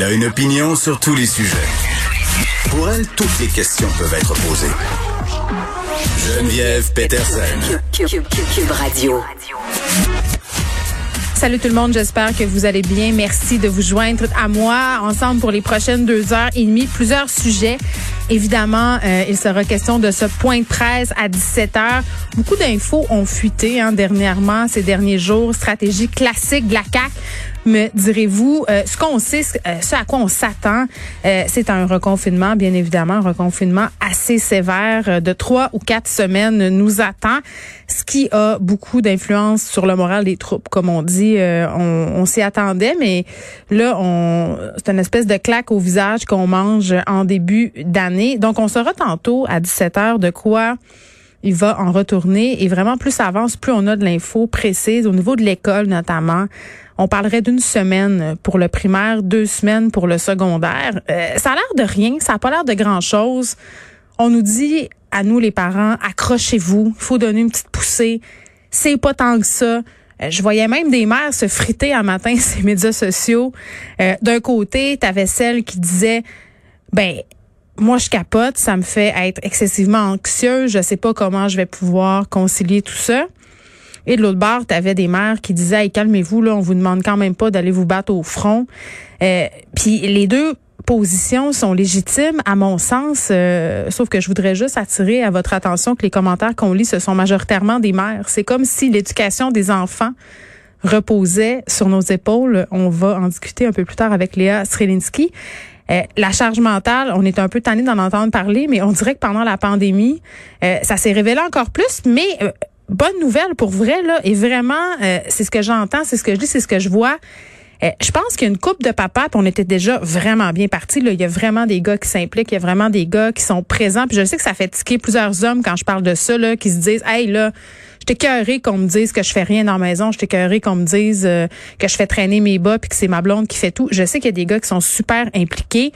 Elle a une opinion sur tous les sujets. Pour elle, toutes les questions peuvent être posées. Geneviève Peterson. Cube, Radio. Salut tout le monde, j'espère que vous allez bien. Merci de vous joindre à moi ensemble pour les prochaines deux heures et demie. Plusieurs sujets. Évidemment, euh, il sera question de ce point de presse à 17 heures. Beaucoup d'infos ont fuité hein, dernièrement, ces derniers jours. Stratégie classique de la CAQ me direz-vous. Euh, ce qu'on sait, euh, ce à quoi on s'attend, euh, c'est un reconfinement, bien évidemment, un reconfinement assez sévère de trois ou quatre semaines nous attend, ce qui a beaucoup d'influence sur le moral des troupes, comme on dit. on, on s'y attendait, mais là, on, c'est une espèce de claque au visage qu'on mange en début d'année. Donc, on sera tantôt à 17 heures de quoi il va en retourner. Et vraiment, plus ça avance, plus on a de l'info précise au niveau de l'école notamment. On parlerait d'une semaine pour le primaire, deux semaines pour le secondaire. Euh, ça a l'air de rien, ça n'a pas l'air de grand-chose. On nous dit à nous les parents, accrochez-vous, il faut donner une petite poussée. C'est pas tant que ça. Euh, je voyais même des mères se friter un matin les médias sociaux. Euh, d'un côté, tu avais celle qui disait, ben moi je capote, ça me fait être excessivement anxieuse, je sais pas comment je vais pouvoir concilier tout ça. Et de l'autre bord, tu avais des mères qui disaient calmez-vous là, on vous demande quand même pas d'aller vous battre au front. Euh, puis les deux positions sont légitimes à mon sens, euh, sauf que je voudrais juste attirer à votre attention que les commentaires qu'on lit, ce sont majoritairement des mères. C'est comme si l'éducation des enfants reposait sur nos épaules. On va en discuter un peu plus tard avec Léa Strelinski. Euh, la charge mentale, on est un peu tanné d'en entendre parler, mais on dirait que pendant la pandémie, euh, ça s'est révélé encore plus. Mais euh, bonne nouvelle pour vrai là, et vraiment, c'est ce que j'entends, c'est ce que je dis, c'est ce que je vois. Je pense qu'il y a une coupe de papa, puis on était déjà vraiment bien partis. Là. Il y a vraiment des gars qui s'impliquent, il y a vraiment des gars qui sont présents. Puis je sais que ça fait tiquer plusieurs hommes quand je parle de ça, là, qui se disent Hey là, J'étais cœurée qu'on me dise que je fais rien dans la maison. J'étais cœurée qu'on me dise euh, que je fais traîner mes bas puis que c'est ma blonde qui fait tout. Je sais qu'il y a des gars qui sont super impliqués.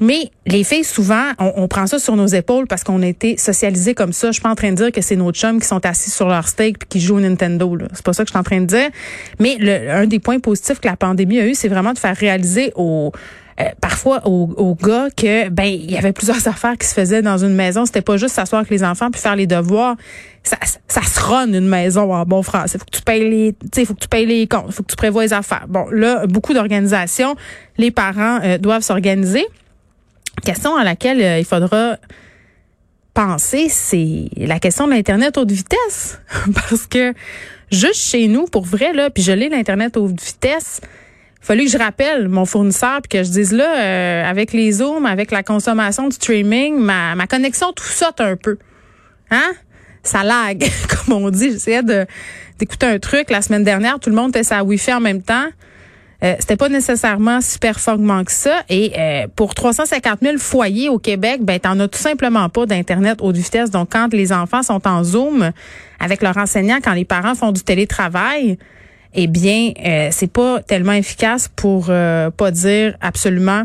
Mais les filles, souvent, on, prend ça sur nos épaules parce qu'on a été socialisés comme ça. Je suis pas en train de dire que c'est nos chums qui sont assis sur leur steak puis qui jouent au Nintendo. C'est pas ça que je suis en train de dire. Mais le, un des points positifs que la pandémie a eu, c'est vraiment de faire réaliser aux euh, parfois aux, gars que ben il y avait plusieurs affaires qui se faisaient dans une maison. C'était pas juste s'asseoir avec les enfants puis faire les devoirs. Ça, ça se run une maison en bon français. Faut que tu payes les, tu faut que tu payes les comptes, faut que tu prévois les affaires. Bon, là, beaucoup d'organisations, les parents euh, doivent s'organiser. Question à laquelle euh, il faudra penser, c'est la question de l'internet haute vitesse, parce que juste chez nous, pour vrai là, puis je l'ai l'internet haute vitesse fallu que je rappelle mon fournisseur puis que je dise là, euh, avec les zooms, avec la consommation de streaming, ma, ma connexion tout saute un peu. Hein? Ça lag, comme on dit. J'essayais d'écouter un truc la semaine dernière. Tout le monde était sa Wi-Fi en même temps. Euh, c'était pas nécessairement si performant que ça. Et euh, pour 350 000 foyers au Québec, ben t'en as tout simplement pas d'internet haute vitesse. Donc quand les enfants sont en Zoom avec leur enseignant, quand les parents font du télétravail, eh bien, euh, c'est pas tellement efficace pour euh, pas dire absolument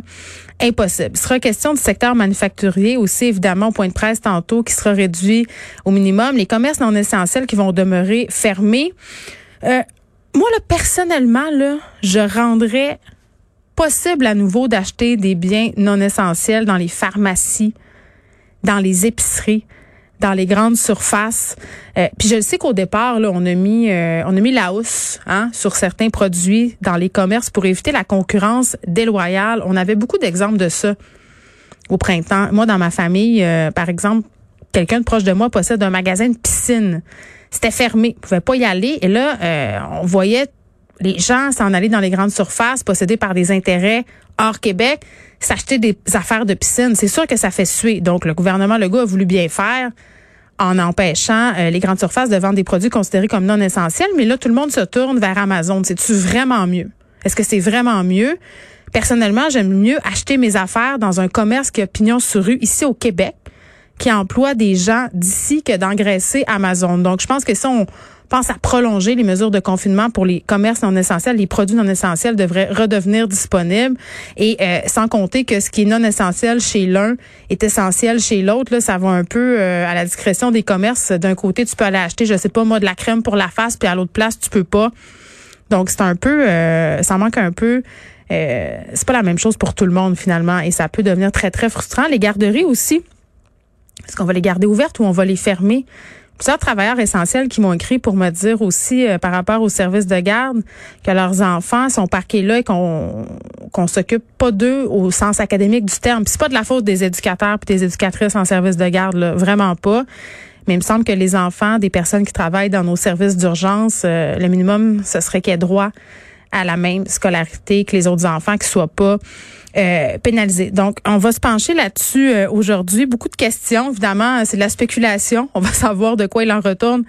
impossible. Il sera question du secteur manufacturier aussi, évidemment, au point de presse tantôt, qui sera réduit au minimum. Les commerces non essentiels qui vont demeurer fermés. Euh, moi, personnellement, là, je rendrais possible à nouveau d'acheter des biens non essentiels dans les pharmacies, dans les épiceries dans les grandes surfaces. Euh, puis je sais qu'au départ, là, on a mis euh, on a mis la hausse hein, sur certains produits dans les commerces pour éviter la concurrence déloyale. On avait beaucoup d'exemples de ça au printemps. Moi, dans ma famille, euh, par exemple, quelqu'un de proche de moi possède un magasin de piscine. C'était fermé, on pouvait pas y aller. Et là, on voyait les gens s'en aller dans les grandes surfaces possédées par des intérêts hors Québec, s'acheter des affaires de piscine. C'est sûr que ça fait suer. Donc, le gouvernement Legault a voulu bien faire en empêchant euh, les grandes surfaces de vendre des produits considérés comme non essentiels. Mais là, tout le monde se tourne vers Amazon. C'est-tu vraiment mieux? Est-ce que c'est vraiment mieux? Personnellement, j'aime mieux acheter mes affaires dans un commerce qui a pignon sur rue ici au Québec, qui emploie des gens d'ici que d'engraisser Amazon. Donc, je pense que si on pense à prolonger les mesures de confinement pour les commerces non essentiels, les produits non essentiels devraient redevenir disponibles. Et euh, sans compter que ce qui est non essentiel chez l'un est essentiel chez l'autre. Là, ça va un peu euh, à la discrétion des commerces. D'un côté, tu peux aller acheter, je sais pas moi, de la crème pour la face, puis à l'autre place, tu peux pas. Donc c'est un peu, euh, ça manque un peu euh, c'est pas la même chose pour tout le monde finalement et ça peut devenir très très frustrant. Les garderies aussi, est-ce qu'on va les garder ouvertes ou on va les fermer? plusieurs travailleurs essentiels qui m'ont écrit pour me dire aussi euh, par rapport aux services de garde que leurs enfants sont parqués là et qu'on qu'on s'occupe pas d'eux au sens académique du terme. Puis c'est pas de la faute des éducateurs et des éducatrices en service de garde, là, vraiment pas. Mais il me semble que les enfants des personnes qui travaillent dans nos services d'urgence, euh, le minimum, ce serait qu'ils aient droit à la même scolarité que les autres enfants, qui soient pas euh, pénalisés. Donc, on va se pencher là-dessus euh, aujourd'hui. Beaucoup de questions, évidemment, c'est de la spéculation. On va savoir de quoi il en retourne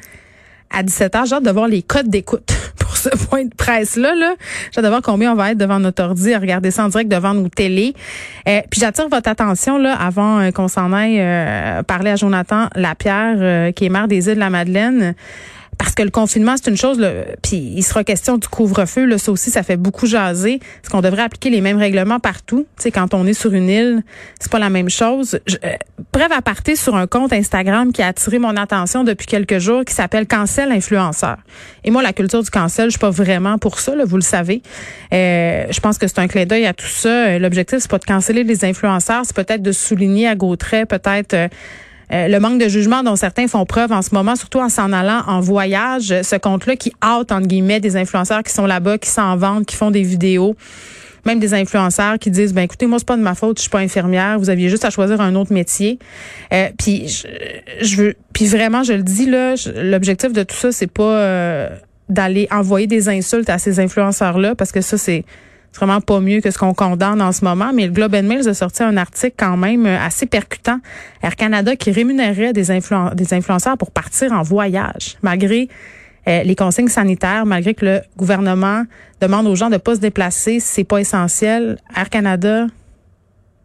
à 17 h J'ai hâte de voir les codes d'écoute pour ce point de presse-là. Là. J'ai hâte de voir combien on va être devant notre ordi à regarder ça en direct devant nos télés. Euh, puis j'attire votre attention là avant euh, qu'on s'en aille parler à Jonathan Lapierre, qui est maire des îles de la Madeleine parce que le confinement, c'est une chose, puis il sera question du couvre-feu, là, ça aussi, ça fait beaucoup jaser. Est-ce qu'on devrait appliquer les mêmes règlements partout? Tu sais, quand on est sur une île, c'est pas la même chose. Je, euh, bref, à partir sur un compte Instagram qui a attiré mon attention depuis quelques jours, qui s'appelle Cancel Influenceur. Et moi, la culture du cancel, je suis pas vraiment pour ça, là, vous le savez. Euh, je pense que c'est un clin d'œil à tout ça. Euh, l'objectif, c'est pas de canceller les influenceurs, c'est peut-être de souligner à gros traits, peut-être... Euh, euh, le manque de jugement dont certains font preuve en ce moment, surtout en s'en allant en voyage, ce compte-là qui hâte, entre guillemets, des influenceurs qui sont là-bas, qui s'en vendent, qui font des vidéos. Même des influenceurs qui disent ben écoutez moi c'est pas de ma faute je suis pas infirmière vous aviez juste à choisir un autre métier. Euh, puis je, veux puis vraiment je le dis là l'objectif de tout ça c'est pas euh, d'aller envoyer des insultes à ces influenceurs là parce que ça c'est c'est vraiment pas mieux que ce qu'on condamne en ce moment, mais le Globe and Mail a sorti un article quand même euh, assez percutant. Air Canada qui rémunérait des, influenceurs pour partir en voyage, malgré euh, les consignes sanitaires, malgré que le gouvernement demande aux gens de pas se déplacer c'est pas essentiel. Air Canada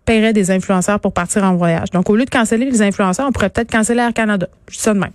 paierait des influenceurs pour partir en voyage. Donc, au lieu de canceller les influenceurs, on pourrait peut-être canceller Air Canada. Je dis ça de même.